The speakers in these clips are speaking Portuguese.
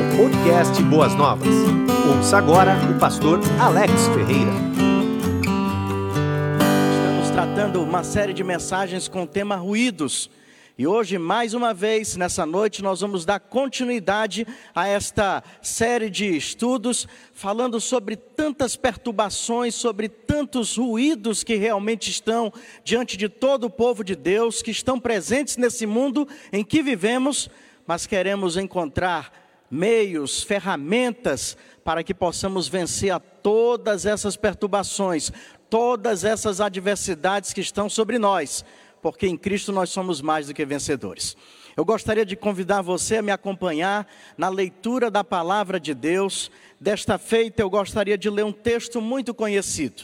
ao podcast Boas Novas. Ouça agora o pastor Alex Ferreira. Estamos tratando uma série de mensagens com o tema ruídos. E hoje, mais uma vez, nessa noite, nós vamos dar continuidade a esta série de estudos, falando sobre tantas perturbações, sobre tantos ruídos que realmente estão diante de todo o povo de Deus, que estão presentes nesse mundo em que vivemos, mas queremos encontrar meios, ferramentas para que possamos vencer a todas essas perturbações, todas essas adversidades que estão sobre nós, porque em Cristo nós somos mais do que vencedores. Eu gostaria de convidar você a me acompanhar na leitura da palavra de Deus. Desta feita, eu gostaria de ler um texto muito conhecido.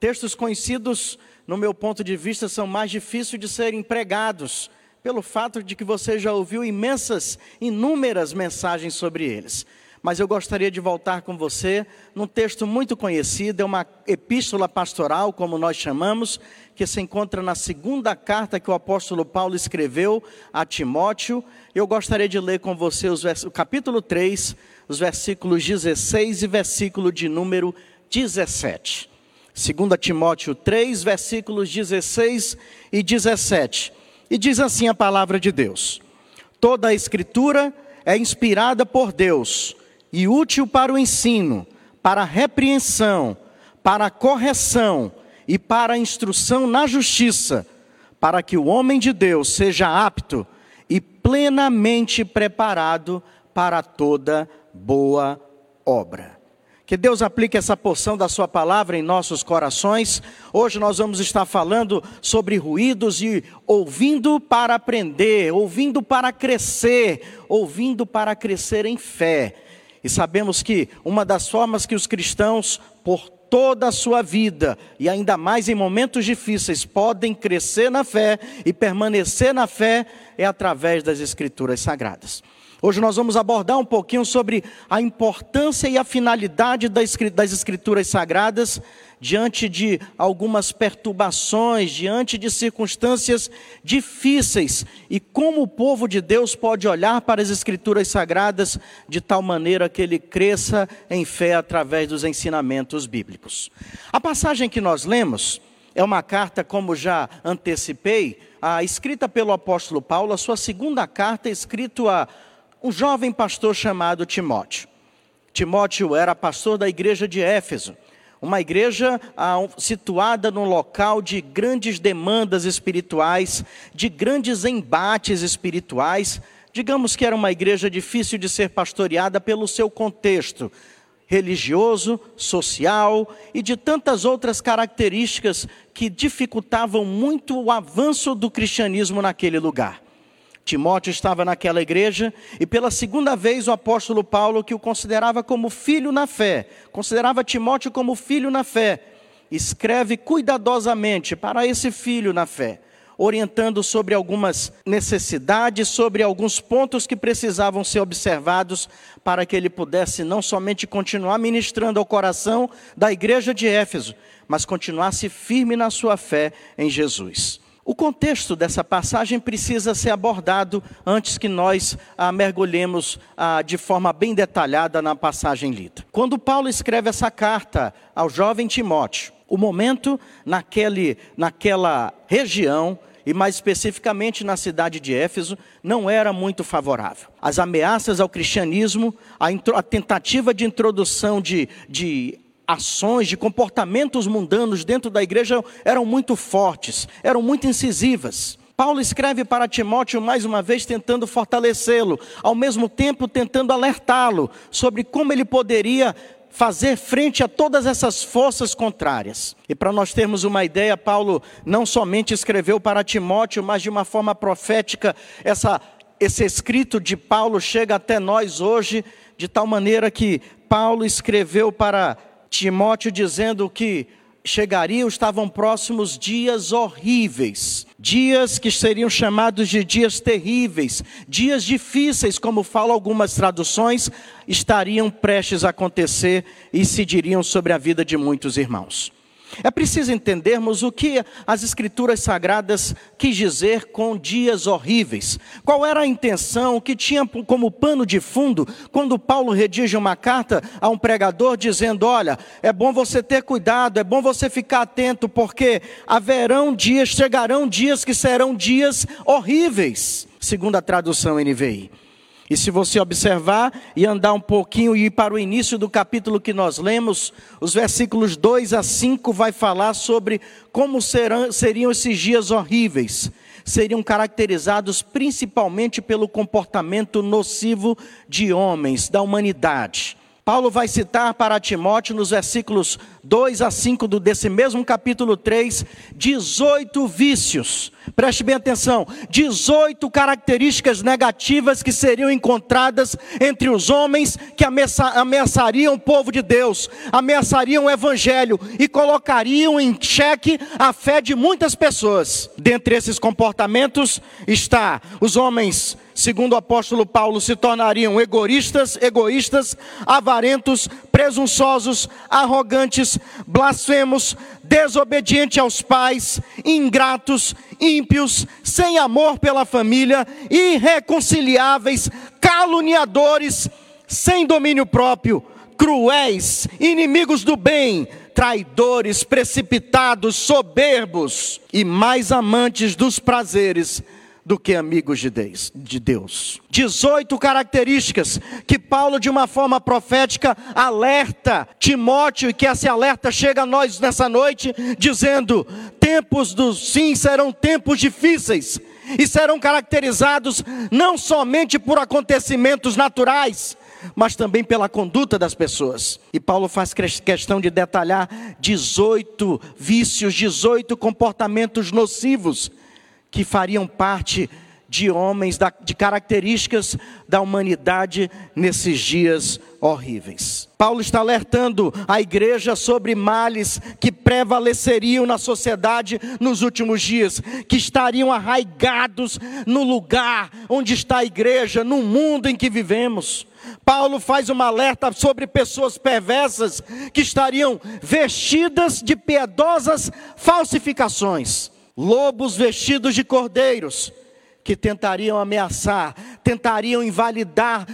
Textos conhecidos, no meu ponto de vista, são mais difíceis de serem pregados pelo fato de que você já ouviu imensas, inúmeras mensagens sobre eles. Mas eu gostaria de voltar com você num texto muito conhecido, é uma epístola pastoral, como nós chamamos, que se encontra na segunda carta que o apóstolo Paulo escreveu a Timóteo. Eu gostaria de ler com você os o capítulo 3, os versículos 16 e versículo de número 17. 2 Timóteo 3, versículos 16 e 17. E diz assim a palavra de Deus: Toda a Escritura é inspirada por Deus e útil para o ensino, para a repreensão, para a correção e para a instrução na justiça, para que o homem de Deus seja apto e plenamente preparado para toda boa obra. Que Deus aplique essa porção da Sua palavra em nossos corações. Hoje nós vamos estar falando sobre ruídos e ouvindo para aprender, ouvindo para crescer, ouvindo para crescer em fé. E sabemos que uma das formas que os cristãos, por toda a sua vida, e ainda mais em momentos difíceis, podem crescer na fé e permanecer na fé, é através das Escrituras Sagradas. Hoje nós vamos abordar um pouquinho sobre a importância e a finalidade das Escrituras Sagradas diante de algumas perturbações, diante de circunstâncias difíceis e como o povo de Deus pode olhar para as Escrituras Sagradas de tal maneira que ele cresça em fé através dos ensinamentos bíblicos. A passagem que nós lemos é uma carta, como já antecipei, a, escrita pelo apóstolo Paulo, a sua segunda carta, escrita a um jovem pastor chamado Timóteo. Timóteo era pastor da igreja de Éfeso, uma igreja ah, situada num local de grandes demandas espirituais, de grandes embates espirituais. Digamos que era uma igreja difícil de ser pastoreada pelo seu contexto religioso, social e de tantas outras características que dificultavam muito o avanço do cristianismo naquele lugar. Timóteo estava naquela igreja e pela segunda vez o apóstolo Paulo, que o considerava como filho na fé, considerava Timóteo como filho na fé, escreve cuidadosamente para esse filho na fé, orientando sobre algumas necessidades, sobre alguns pontos que precisavam ser observados para que ele pudesse não somente continuar ministrando ao coração da igreja de Éfeso, mas continuasse firme na sua fé em Jesus. O contexto dessa passagem precisa ser abordado antes que nós ah, mergulhemos ah, de forma bem detalhada na passagem lida. Quando Paulo escreve essa carta ao jovem Timóteo, o momento naquele, naquela região, e mais especificamente na cidade de Éfeso, não era muito favorável. As ameaças ao cristianismo, a, a tentativa de introdução de, de ações, de comportamentos mundanos dentro da igreja eram muito fortes, eram muito incisivas. Paulo escreve para Timóteo mais uma vez tentando fortalecê-lo, ao mesmo tempo tentando alertá-lo sobre como ele poderia fazer frente a todas essas forças contrárias. E para nós termos uma ideia, Paulo não somente escreveu para Timóteo, mas de uma forma profética, essa, esse escrito de Paulo chega até nós hoje, de tal maneira que Paulo escreveu para Timóteo dizendo que chegariam, estavam próximos dias horríveis, dias que seriam chamados de dias terríveis, dias difíceis, como falam algumas traduções, estariam prestes a acontecer e incidiriam sobre a vida de muitos irmãos. É preciso entendermos o que as Escrituras Sagradas quis dizer com dias horríveis. Qual era a intenção que tinha como pano de fundo quando Paulo redige uma carta a um pregador dizendo: Olha, é bom você ter cuidado, é bom você ficar atento, porque haverão dias, chegarão dias que serão dias horríveis, segundo a tradução NVI. E se você observar e andar um pouquinho e ir para o início do capítulo que nós lemos, os versículos 2 a 5 vai falar sobre como serão, seriam esses dias horríveis. Seriam caracterizados principalmente pelo comportamento nocivo de homens, da humanidade. Paulo vai citar para Timóteo, nos versículos 2 a 5 desse mesmo capítulo 3, 18 vícios. Preste bem atenção: 18 características negativas que seriam encontradas entre os homens que ameaçariam o povo de Deus, ameaçariam o evangelho e colocariam em xeque a fé de muitas pessoas. Dentre esses comportamentos está os homens segundo o apóstolo Paulo, se tornariam egoístas, egoístas, avarentos, presunçosos, arrogantes, blasfemos, desobedientes aos pais, ingratos, ímpios, sem amor pela família, irreconciliáveis, caluniadores, sem domínio próprio, cruéis, inimigos do bem, traidores, precipitados, soberbos e mais amantes dos prazeres do que amigos de Deus. 18 características que Paulo, de uma forma profética, alerta Timóteo, e que esse alerta chega a nós nessa noite, dizendo: tempos do sim serão tempos difíceis, e serão caracterizados não somente por acontecimentos naturais, mas também pela conduta das pessoas. E Paulo faz questão de detalhar 18 vícios, 18 comportamentos nocivos que fariam parte de homens, de características da humanidade nesses dias horríveis. Paulo está alertando a igreja sobre males que prevaleceriam na sociedade nos últimos dias, que estariam arraigados no lugar onde está a igreja, no mundo em que vivemos. Paulo faz uma alerta sobre pessoas perversas que estariam vestidas de piedosas falsificações lobos vestidos de cordeiros, que tentariam ameaçar, tentariam invalidar,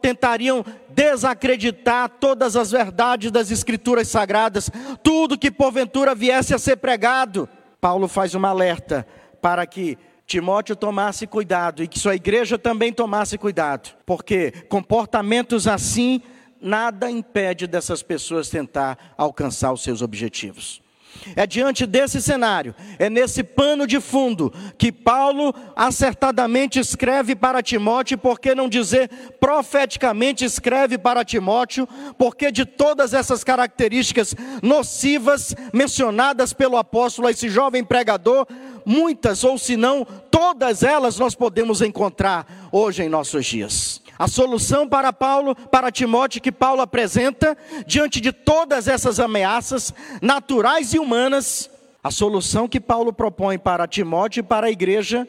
tentariam desacreditar todas as verdades das Escrituras Sagradas, tudo que porventura viesse a ser pregado. Paulo faz uma alerta para que Timóteo tomasse cuidado e que sua igreja também tomasse cuidado, porque comportamentos assim nada impede dessas pessoas tentar alcançar os seus objetivos. É diante desse cenário, é nesse pano de fundo, que Paulo acertadamente escreve para Timóteo, por que não dizer profeticamente escreve para Timóteo, porque de todas essas características nocivas mencionadas pelo apóstolo a esse jovem pregador, muitas ou se não todas elas nós podemos encontrar hoje em nossos dias. A solução para Paulo, para Timóteo, que Paulo apresenta diante de todas essas ameaças naturais e humanas, a solução que Paulo propõe para Timóteo e para a igreja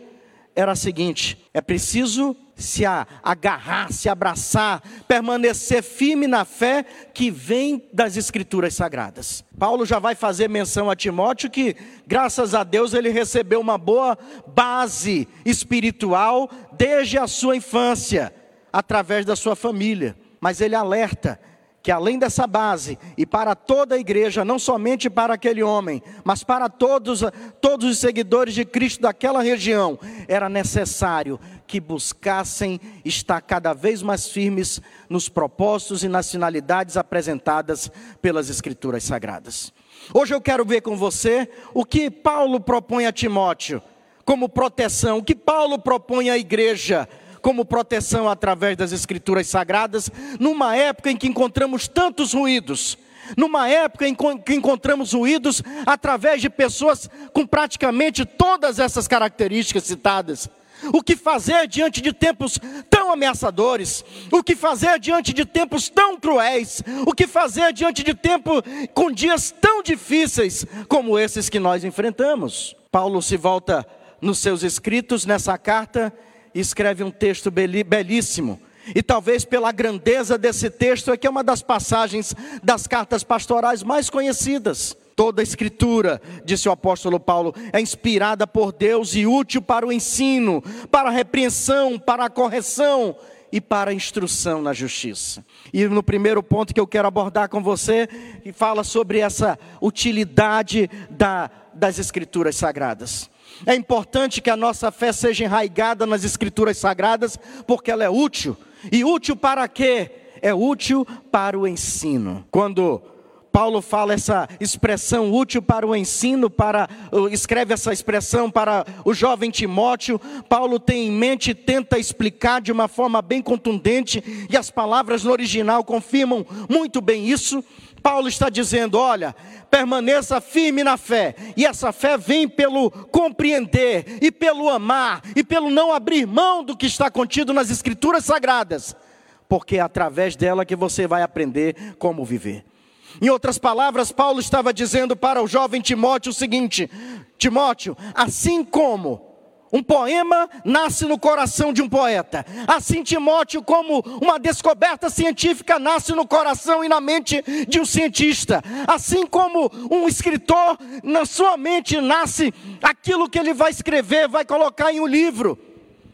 era a seguinte: é preciso se agarrar, se abraçar, permanecer firme na fé que vem das Escrituras Sagradas. Paulo já vai fazer menção a Timóteo que, graças a Deus, ele recebeu uma boa base espiritual desde a sua infância através da sua família. Mas ele alerta que além dessa base e para toda a igreja, não somente para aquele homem, mas para todos, todos os seguidores de Cristo daquela região, era necessário que buscassem estar cada vez mais firmes nos propósitos e nas finalidades apresentadas pelas Escrituras Sagradas. Hoje eu quero ver com você o que Paulo propõe a Timóteo como proteção, o que Paulo propõe à igreja como proteção através das Escrituras Sagradas, numa época em que encontramos tantos ruídos, numa época em que encontramos ruídos através de pessoas com praticamente todas essas características citadas. O que fazer diante de tempos tão ameaçadores? O que fazer diante de tempos tão cruéis? O que fazer diante de tempo com dias tão difíceis como esses que nós enfrentamos? Paulo se volta nos seus escritos nessa carta escreve um texto belíssimo. E talvez pela grandeza desse texto, é que é uma das passagens das cartas pastorais mais conhecidas. Toda a escritura, disse o apóstolo Paulo, é inspirada por Deus e útil para o ensino, para a repreensão, para a correção e para a instrução na justiça. E no primeiro ponto que eu quero abordar com você, fala sobre essa utilidade da, das escrituras sagradas. É importante que a nossa fé seja enraigada nas escrituras sagradas, porque ela é útil. E útil para quê? É útil para o ensino. Quando Paulo fala essa expressão útil para o ensino, para escreve essa expressão para o jovem Timóteo. Paulo tem em mente e tenta explicar de uma forma bem contundente, e as palavras no original confirmam muito bem isso. Paulo está dizendo: olha, permaneça firme na fé, e essa fé vem pelo compreender, e pelo amar, e pelo não abrir mão do que está contido nas Escrituras Sagradas, porque é através dela que você vai aprender como viver. Em outras palavras, Paulo estava dizendo para o jovem Timóteo o seguinte: Timóteo, assim como um poema nasce no coração de um poeta. Assim, Timóteo, como uma descoberta científica nasce no coração e na mente de um cientista. Assim como um escritor, na sua mente nasce aquilo que ele vai escrever, vai colocar em um livro.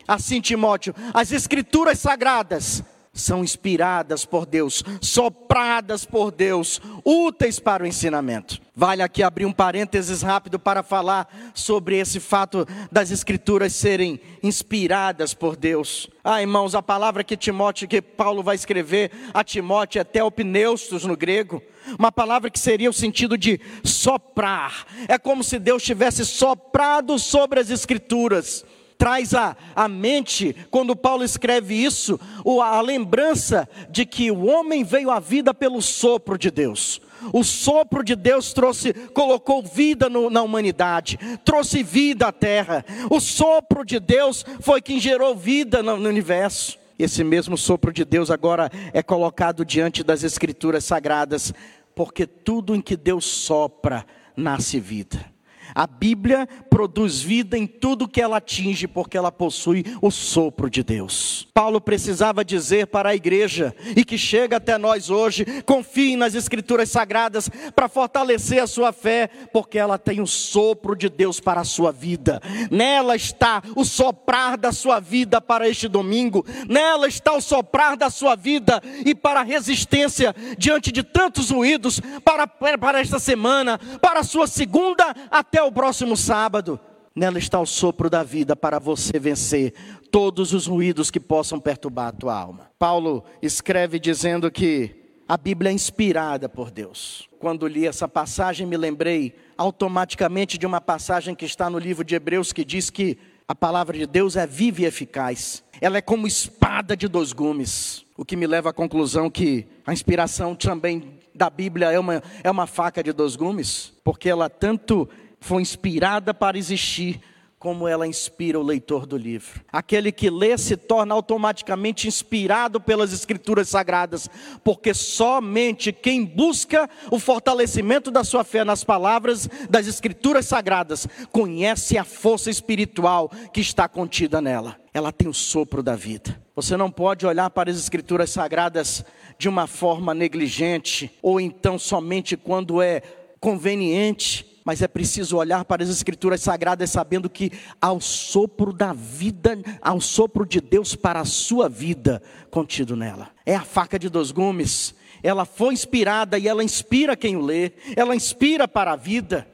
Assim, Timóteo, as escrituras sagradas são inspiradas por Deus, sopradas por Deus, úteis para o ensinamento. Vale aqui abrir um parênteses rápido para falar sobre esse fato das escrituras serem inspiradas por Deus. Ah, irmãos, a palavra que Timóteo, que Paulo vai escrever a Timóteo é teopneustos no grego, uma palavra que seria o sentido de soprar. É como se Deus tivesse soprado sobre as escrituras traz à, à mente, quando Paulo escreve isso, a lembrança de que o homem veio à vida pelo sopro de Deus. O sopro de Deus trouxe, colocou vida no, na humanidade, trouxe vida à terra. O sopro de Deus foi quem gerou vida no, no universo. Esse mesmo sopro de Deus agora é colocado diante das Escrituras sagradas, porque tudo em que Deus sopra nasce vida. A Bíblia produz vida em tudo que ela atinge, porque ela possui o sopro de Deus. Paulo precisava dizer para a igreja, e que chega até nós hoje, confie nas Escrituras Sagradas para fortalecer a sua fé, porque ela tem o sopro de Deus para a sua vida. Nela está o soprar da sua vida para este domingo, nela está o soprar da sua vida e para a resistência diante de tantos ruídos, para, para esta semana, para a sua segunda até o próximo sábado. Nela está o sopro da vida para você vencer todos os ruídos que possam perturbar a tua alma. Paulo escreve dizendo que a Bíblia é inspirada por Deus. Quando li essa passagem, me lembrei automaticamente de uma passagem que está no livro de Hebreus que diz que a palavra de Deus é viva e eficaz. Ela é como espada de dois gumes. O que me leva à conclusão que a inspiração também da Bíblia é uma, é uma faca de dois gumes, porque ela tanto foi inspirada para existir, como ela inspira o leitor do livro. Aquele que lê se torna automaticamente inspirado pelas Escrituras Sagradas, porque somente quem busca o fortalecimento da sua fé nas palavras das Escrituras Sagradas conhece a força espiritual que está contida nela. Ela tem o sopro da vida. Você não pode olhar para as Escrituras Sagradas de uma forma negligente, ou então somente quando é conveniente mas é preciso olhar para as Escrituras Sagradas sabendo que ao sopro da vida, ao sopro de Deus para a sua vida contido nela. É a faca de dois gumes, ela foi inspirada e ela inspira quem o lê, ela inspira para a vida.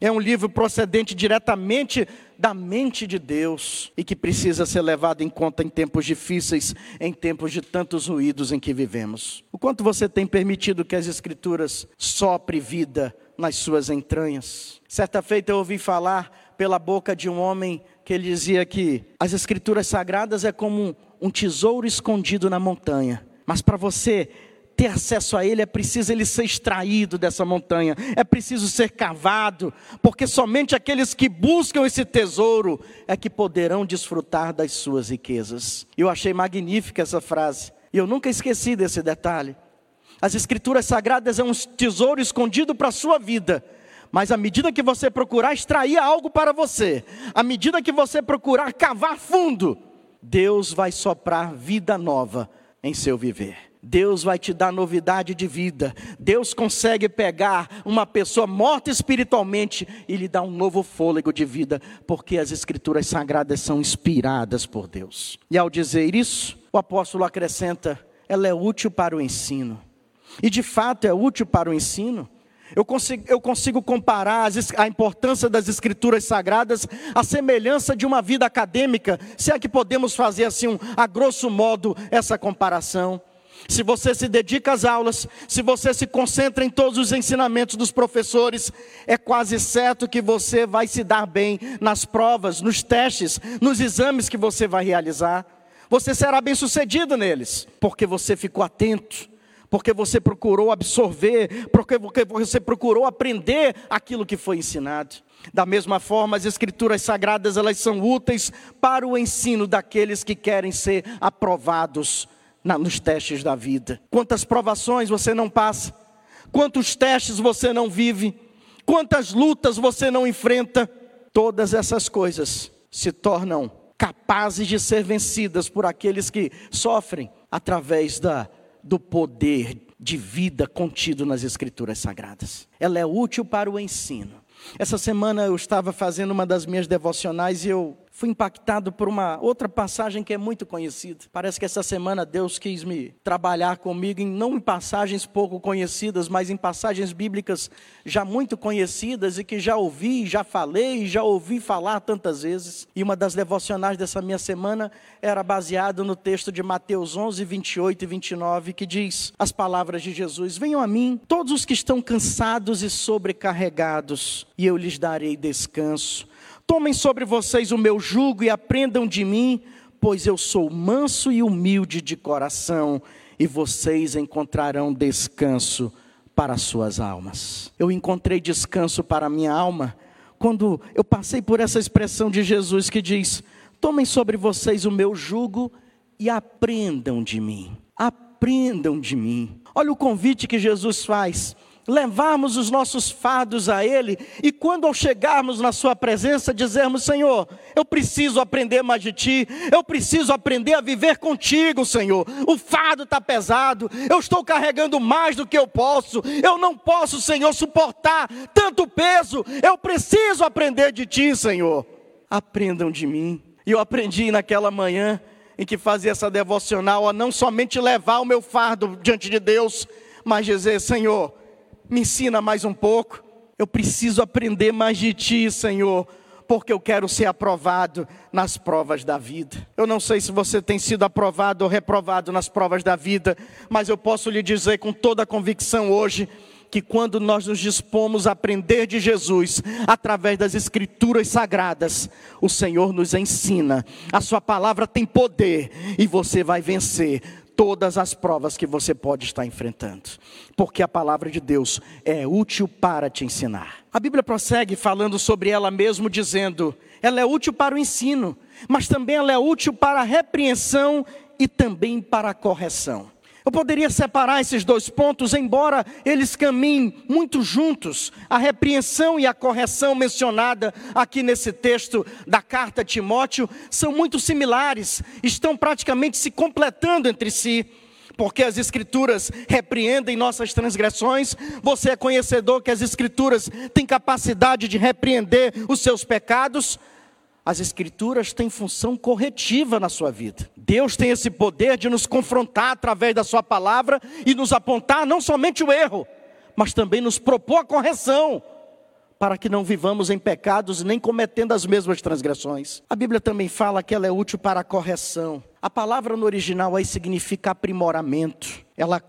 É um livro procedente diretamente da mente de Deus e que precisa ser levado em conta em tempos difíceis, em tempos de tantos ruídos em que vivemos. O quanto você tem permitido que as Escrituras sopre vida nas suas entranhas? Certa feita eu ouvi falar pela boca de um homem que ele dizia que as Escrituras Sagradas é como um, um tesouro escondido na montanha, mas para você ter acesso a ele, é preciso ele ser extraído dessa montanha, é preciso ser cavado, porque somente aqueles que buscam esse tesouro é que poderão desfrutar das suas riquezas. Eu achei magnífica essa frase, e eu nunca esqueci desse detalhe. As escrituras sagradas é um tesouro escondido para a sua vida. Mas à medida que você procurar extrair algo para você, à medida que você procurar cavar fundo, Deus vai soprar vida nova em seu viver. Deus vai te dar novidade de vida. Deus consegue pegar uma pessoa morta espiritualmente e lhe dar um novo fôlego de vida, porque as Escrituras sagradas são inspiradas por Deus. E ao dizer isso, o apóstolo acrescenta: ela é útil para o ensino. E de fato é útil para o ensino. Eu consigo, eu consigo comparar as, a importância das escrituras sagradas à semelhança de uma vida acadêmica, se é que podemos fazer assim, um, a grosso modo, essa comparação. Se você se dedica às aulas, se você se concentra em todos os ensinamentos dos professores, é quase certo que você vai se dar bem nas provas, nos testes, nos exames que você vai realizar. Você será bem sucedido neles, porque você ficou atento, porque você procurou absorver, porque você procurou aprender aquilo que foi ensinado. Da mesma forma, as escrituras sagradas, elas são úteis para o ensino daqueles que querem ser aprovados nos testes da vida. Quantas provações você não passa, quantos testes você não vive, quantas lutas você não enfrenta, todas essas coisas se tornam capazes de ser vencidas por aqueles que sofrem através da do poder de vida contido nas Escrituras Sagradas. Ela é útil para o ensino. Essa semana eu estava fazendo uma das minhas devocionais e eu fui impactado por uma outra passagem que é muito conhecida. Parece que essa semana Deus quis me trabalhar comigo em não em passagens pouco conhecidas, mas em passagens bíblicas já muito conhecidas e que já ouvi, já falei, já ouvi falar tantas vezes. E uma das devocionais dessa minha semana era baseada no texto de Mateus 11, 28 e 29, que diz as palavras de Jesus: Venham a mim, todos os que estão cansados e sobrecarregados, e eu lhes darei descanso. Tomem sobre vocês o meu jugo e aprendam de mim, pois eu sou manso e humilde de coração, e vocês encontrarão descanso para suas almas. Eu encontrei descanso para minha alma quando eu passei por essa expressão de Jesus que diz: Tomem sobre vocês o meu jugo e aprendam de mim. Aprendam de mim. Olha o convite que Jesus faz levarmos os nossos fardos a Ele e quando ao chegarmos na Sua presença dizermos: Senhor, eu preciso aprender mais de Ti, eu preciso aprender a viver contigo, Senhor. O fardo está pesado, eu estou carregando mais do que eu posso, eu não posso, Senhor, suportar tanto peso, eu preciso aprender de Ti, Senhor. Aprendam de mim. E eu aprendi naquela manhã em que fazia essa devocional a não somente levar o meu fardo diante de Deus, mas dizer: Senhor, me ensina mais um pouco. Eu preciso aprender mais de ti, Senhor, porque eu quero ser aprovado nas provas da vida. Eu não sei se você tem sido aprovado ou reprovado nas provas da vida, mas eu posso lhe dizer com toda a convicção hoje que quando nós nos dispomos a aprender de Jesus através das escrituras sagradas, o Senhor nos ensina. A sua palavra tem poder e você vai vencer todas as provas que você pode estar enfrentando, porque a palavra de Deus é útil para te ensinar. A Bíblia prossegue falando sobre ela mesmo, dizendo: ela é útil para o ensino, mas também ela é útil para a repreensão e também para a correção. Eu poderia separar esses dois pontos, embora eles caminhem muito juntos. A repreensão e a correção mencionada aqui nesse texto da carta a Timóteo são muito similares, estão praticamente se completando entre si. Porque as Escrituras repreendem nossas transgressões, você é conhecedor que as Escrituras têm capacidade de repreender os seus pecados, as Escrituras têm função corretiva na sua vida. Deus tem esse poder de nos confrontar através da Sua palavra e nos apontar não somente o erro, mas também nos propor a correção, para que não vivamos em pecados nem cometendo as mesmas transgressões. A Bíblia também fala que ela é útil para a correção. A palavra no original aí significa aprimoramento, ela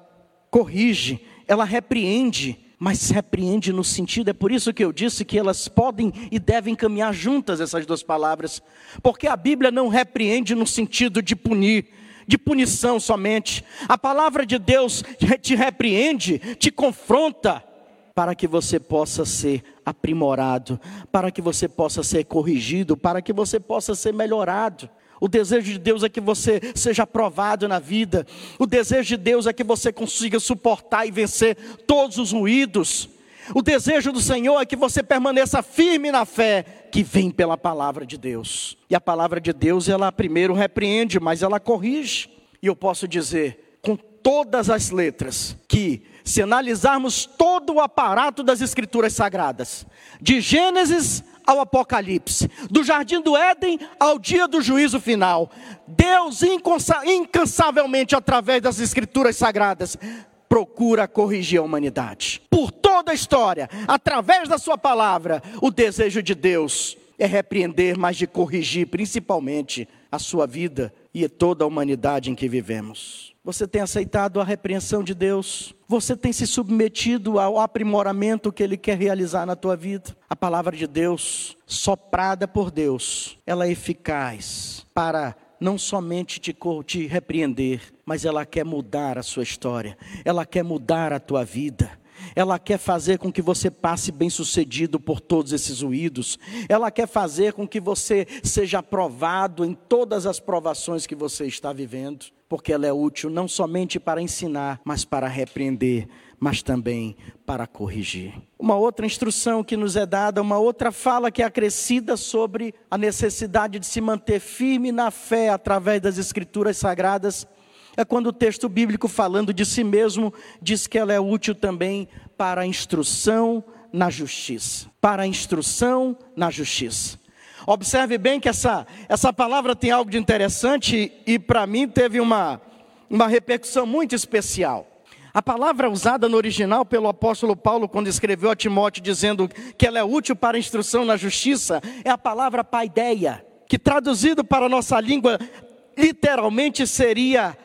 corrige, ela repreende mas repreende no sentido, é por isso que eu disse que elas podem e devem caminhar juntas, essas duas palavras, porque a Bíblia não repreende no sentido de punir, de punição somente. A palavra de Deus te repreende, te confronta, para que você possa ser aprimorado, para que você possa ser corrigido, para que você possa ser melhorado. O desejo de Deus é que você seja aprovado na vida. O desejo de Deus é que você consiga suportar e vencer todos os ruídos. O desejo do Senhor é que você permaneça firme na fé que vem pela palavra de Deus. E a palavra de Deus, ela primeiro repreende, mas ela corrige. E eu posso dizer com todas as letras que, se analisarmos todo o aparato das Escrituras Sagradas, de Gênesis ao Apocalipse, do jardim do Éden ao dia do juízo final, Deus incansavelmente, através das Escrituras Sagradas, procura corrigir a humanidade. Por toda a história, através da Sua palavra, o desejo de Deus é repreender, mas de corrigir, principalmente, a sua vida e toda a humanidade em que vivemos. Você tem aceitado a repreensão de Deus? Você tem se submetido ao aprimoramento que Ele quer realizar na tua vida? A palavra de Deus, soprada por Deus, ela é eficaz para não somente te, te repreender, mas ela quer mudar a sua história, ela quer mudar a tua vida ela quer fazer com que você passe bem sucedido por todos esses ruídos, ela quer fazer com que você seja aprovado em todas as provações que você está vivendo, porque ela é útil não somente para ensinar, mas para repreender, mas também para corrigir. Uma outra instrução que nos é dada, uma outra fala que é acrescida sobre a necessidade de se manter firme na fé através das Escrituras Sagradas é quando o texto bíblico, falando de si mesmo, diz que ela é útil também para a instrução na justiça. Para a instrução na justiça. Observe bem que essa, essa palavra tem algo de interessante e para mim teve uma, uma repercussão muito especial. A palavra usada no original pelo apóstolo Paulo, quando escreveu a Timóteo, dizendo que ela é útil para a instrução na justiça, é a palavra paideia, que traduzido para a nossa língua, literalmente seria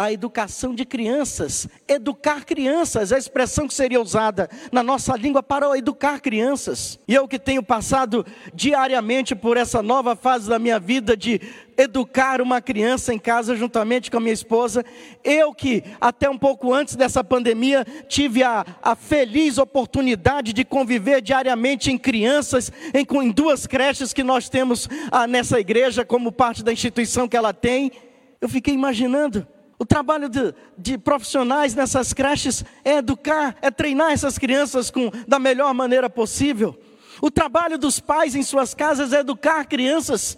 a educação de crianças, educar crianças, a expressão que seria usada na nossa língua para educar crianças. E eu que tenho passado diariamente por essa nova fase da minha vida de educar uma criança em casa juntamente com a minha esposa, eu que até um pouco antes dessa pandemia tive a, a feliz oportunidade de conviver diariamente em crianças, em, em duas creches que nós temos ah, nessa igreja como parte da instituição que ela tem, eu fiquei imaginando o trabalho de, de, profissionais nessas creches é educar, é treinar essas crianças com, da melhor maneira possível. O trabalho dos pais em suas casas é educar crianças.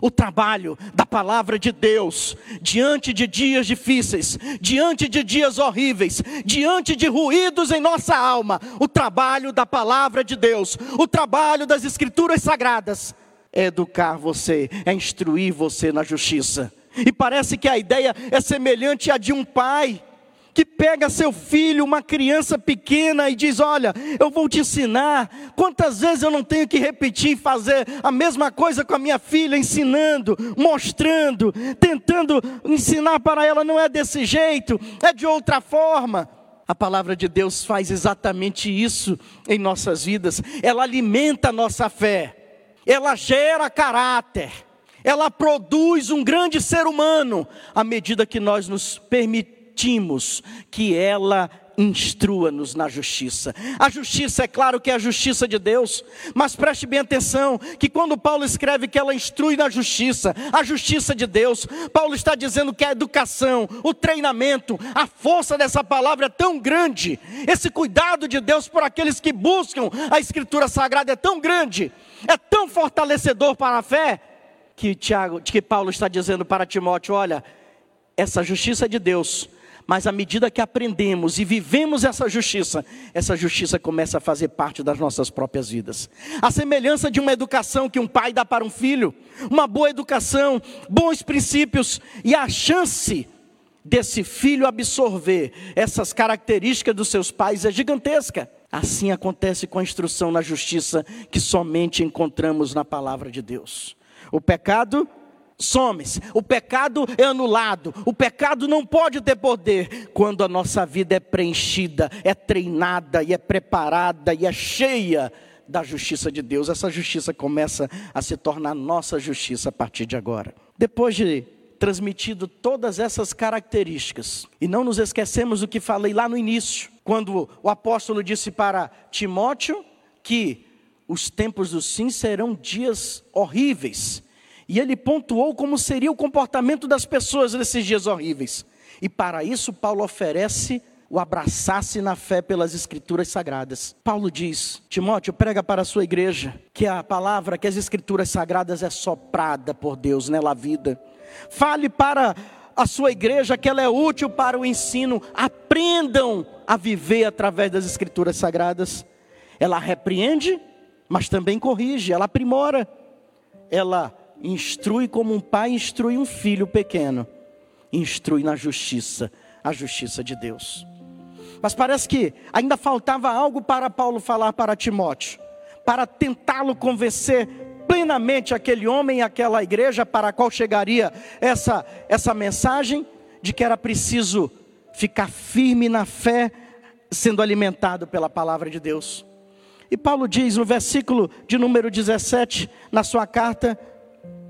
O trabalho da palavra de Deus, diante de dias difíceis, diante de dias horríveis, diante de ruídos em nossa alma, o trabalho da palavra de Deus, o trabalho das Escrituras Sagradas, é educar você, é instruir você na justiça e parece que a ideia é semelhante à de um pai que pega seu filho, uma criança pequena, e diz: Olha, eu vou te ensinar. Quantas vezes eu não tenho que repetir e fazer a mesma coisa com a minha filha, ensinando, mostrando, tentando ensinar para ela, não é desse jeito, é de outra forma. A palavra de Deus faz exatamente isso em nossas vidas, ela alimenta a nossa fé, ela gera caráter ela produz um grande ser humano à medida que nós nos permitimos que ela instrua-nos na justiça. A justiça, é claro que é a justiça de Deus, mas preste bem atenção que quando Paulo escreve que ela instrui na justiça, a justiça de Deus, Paulo está dizendo que a educação, o treinamento, a força dessa palavra é tão grande, esse cuidado de Deus por aqueles que buscam a Escritura Sagrada é tão grande, é tão fortalecedor para a fé, que Tiago, que Paulo está dizendo para Timóteo, olha, essa justiça é de Deus, mas à medida que aprendemos e vivemos essa justiça, essa justiça começa a fazer parte das nossas próprias vidas. A semelhança de uma educação que um pai dá para um filho, uma boa educação, bons princípios e a chance desse filho absorver essas características dos seus pais é gigantesca. Assim acontece com a instrução na justiça que somente encontramos na palavra de Deus. O pecado some-se, o pecado é anulado, o pecado não pode ter poder quando a nossa vida é preenchida, é treinada e é preparada e é cheia da justiça de Deus. Essa justiça começa a se tornar nossa justiça a partir de agora. Depois de transmitido todas essas características, e não nos esquecemos do que falei lá no início, quando o apóstolo disse para Timóteo que os tempos do sim serão dias horríveis. E ele pontuou como seria o comportamento das pessoas nesses dias horríveis. E para isso, Paulo oferece o abraçar-se na fé pelas escrituras sagradas. Paulo diz: Timóteo, prega para a sua igreja que a palavra, que as escrituras sagradas é soprada por Deus nela vida. Fale para a sua igreja que ela é útil para o ensino. Aprendam a viver através das escrituras sagradas. Ela repreende, mas também corrige, ela aprimora. Ela instrui como um pai instrui um filho pequeno. Instrui na justiça, a justiça de Deus. Mas parece que ainda faltava algo para Paulo falar para Timóteo, para tentá-lo convencer plenamente aquele homem e aquela igreja para a qual chegaria essa, essa mensagem de que era preciso ficar firme na fé, sendo alimentado pela palavra de Deus. E Paulo diz no versículo de número 17, na sua carta,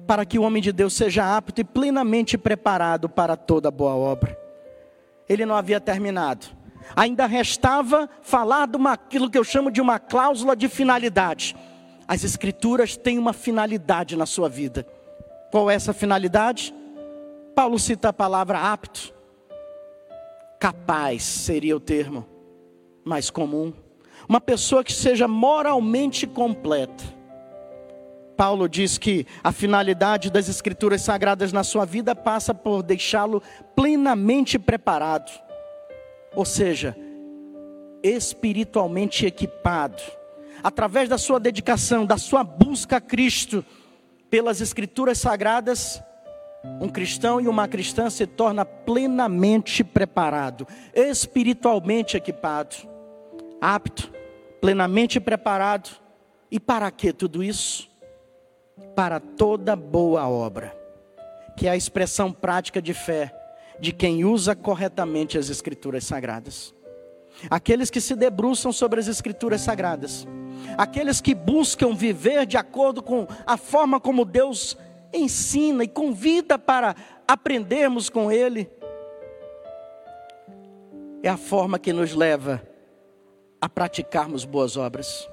para que o homem de Deus seja apto e plenamente preparado para toda boa obra. Ele não havia terminado. Ainda restava falar de uma, aquilo que eu chamo de uma cláusula de finalidade. As escrituras têm uma finalidade na sua vida. Qual é essa finalidade? Paulo cita a palavra apto. Capaz seria o termo mais comum uma pessoa que seja moralmente completa. Paulo diz que a finalidade das Escrituras Sagradas na sua vida passa por deixá-lo plenamente preparado, ou seja, espiritualmente equipado, através da sua dedicação, da sua busca a Cristo, pelas Escrituras Sagradas, um cristão e uma cristã se torna plenamente preparado, espiritualmente equipado, apto plenamente preparado. E para que tudo isso? Para toda boa obra, que é a expressão prática de fé de quem usa corretamente as Escrituras Sagradas. Aqueles que se debruçam sobre as Escrituras Sagradas, aqueles que buscam viver de acordo com a forma como Deus ensina e convida para aprendermos com Ele, é a forma que nos leva a praticarmos boas obras.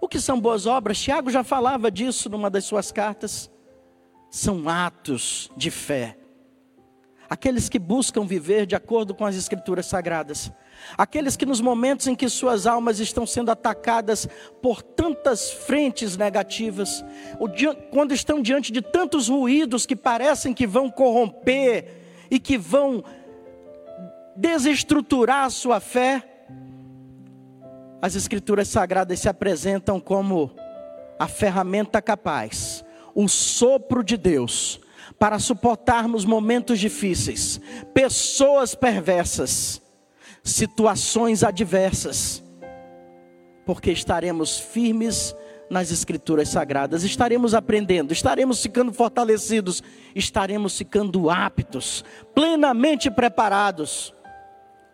O que são boas obras? Tiago já falava disso numa das suas cartas. São atos de fé. Aqueles que buscam viver de acordo com as Escrituras Sagradas. Aqueles que, nos momentos em que suas almas estão sendo atacadas por tantas frentes negativas, quando estão diante de tantos ruídos que parecem que vão corromper e que vão desestruturar a sua fé, as Escrituras Sagradas se apresentam como a ferramenta capaz, o sopro de Deus, para suportarmos momentos difíceis, pessoas perversas, situações adversas, porque estaremos firmes nas Escrituras Sagradas, estaremos aprendendo, estaremos ficando fortalecidos, estaremos ficando aptos, plenamente preparados,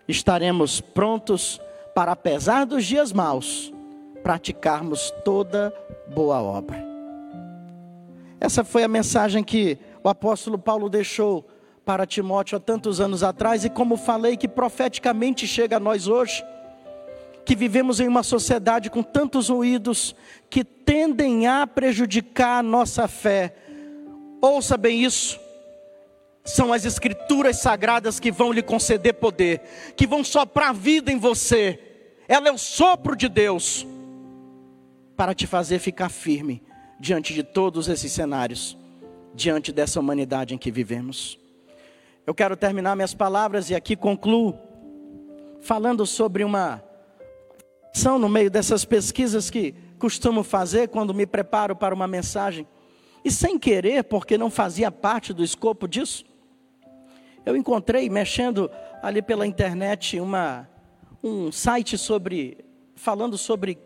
estaremos prontos para, apesar dos dias maus, praticarmos toda boa obra. Essa foi a mensagem que o apóstolo Paulo deixou para Timóteo há tantos anos atrás, e como falei, que profeticamente chega a nós hoje, que vivemos em uma sociedade com tantos ruídos que tendem a prejudicar a nossa fé. Ouça bem isso são as escrituras sagradas que vão lhe conceder poder, que vão soprar vida em você, ela é o sopro de Deus para te fazer ficar firme diante de todos esses cenários, diante dessa humanidade em que vivemos. Eu quero terminar minhas palavras e aqui concluo falando sobre uma são no meio dessas pesquisas que costumo fazer quando me preparo para uma mensagem. E sem querer, porque não fazia parte do escopo disso, eu encontrei mexendo ali pela internet uma um site sobre falando sobre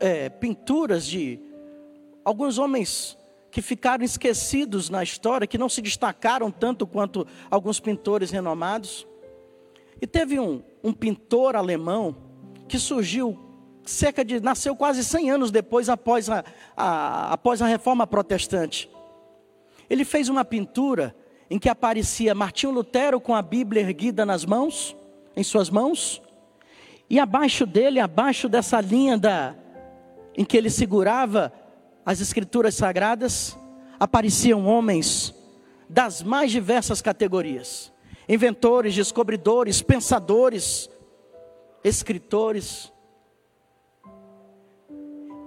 é, pinturas de alguns homens que ficaram esquecidos na história, que não se destacaram tanto quanto alguns pintores renomados. E teve um, um pintor alemão que surgiu cerca de nasceu quase 100 anos depois após a, a, após a reforma protestante. Ele fez uma pintura em que aparecia Martinho Lutero com a Bíblia erguida nas mãos, em suas mãos, e abaixo dele, abaixo dessa linha da, em que ele segurava as escrituras sagradas, apareciam homens das mais diversas categorias: inventores, descobridores, pensadores, escritores.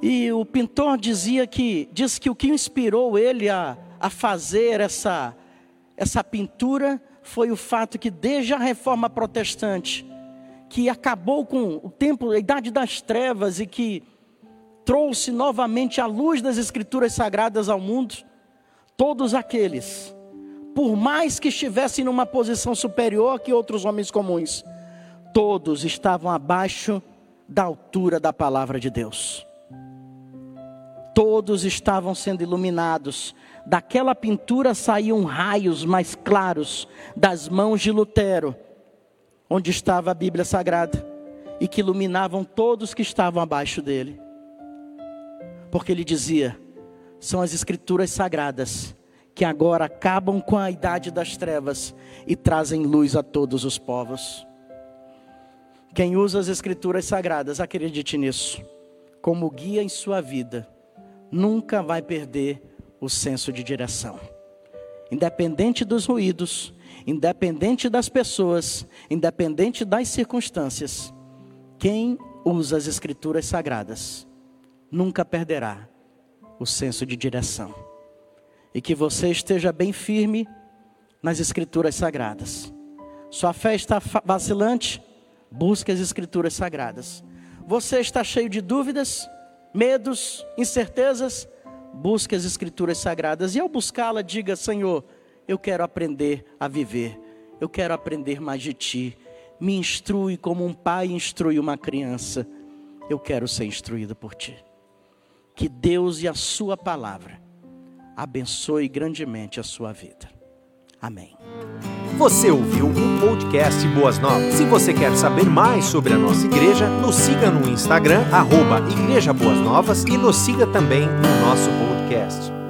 E o pintor dizia que, diz que o que inspirou ele a, a fazer essa, essa pintura foi o fato que desde a reforma protestante, que acabou com o tempo, a idade das trevas e que trouxe novamente a luz das escrituras sagradas ao mundo, todos aqueles, por mais que estivessem numa posição superior que outros homens comuns, todos estavam abaixo da altura da palavra de Deus. Todos estavam sendo iluminados. Daquela pintura saíam raios mais claros das mãos de Lutero, onde estava a Bíblia Sagrada, e que iluminavam todos que estavam abaixo dele porque ele dizia: são as escrituras sagradas que agora acabam com a idade das trevas e trazem luz a todos os povos. Quem usa as escrituras sagradas, acredite nisso, como guia em sua vida, nunca vai perder o senso de direção. Independente dos ruídos, independente das pessoas, independente das circunstâncias, quem usa as escrituras sagradas nunca perderá o senso de direção. E que você esteja bem firme nas Escrituras Sagradas. Sua fé está vacilante? Busque as Escrituras Sagradas. Você está cheio de dúvidas, medos, incertezas? Busque as Escrituras Sagradas. E ao buscá-la, diga: Senhor, eu quero aprender a viver. Eu quero aprender mais de Ti. Me instrui como um pai instrui uma criança. Eu quero ser instruído por Ti. Que Deus e a Sua palavra abençoe grandemente a sua vida. Amém. Você ouviu o podcast Boas Novas. Se você quer saber mais sobre a nossa igreja, nos siga no Instagram, arroba Igreja Boas Novas e nos siga também no nosso podcast.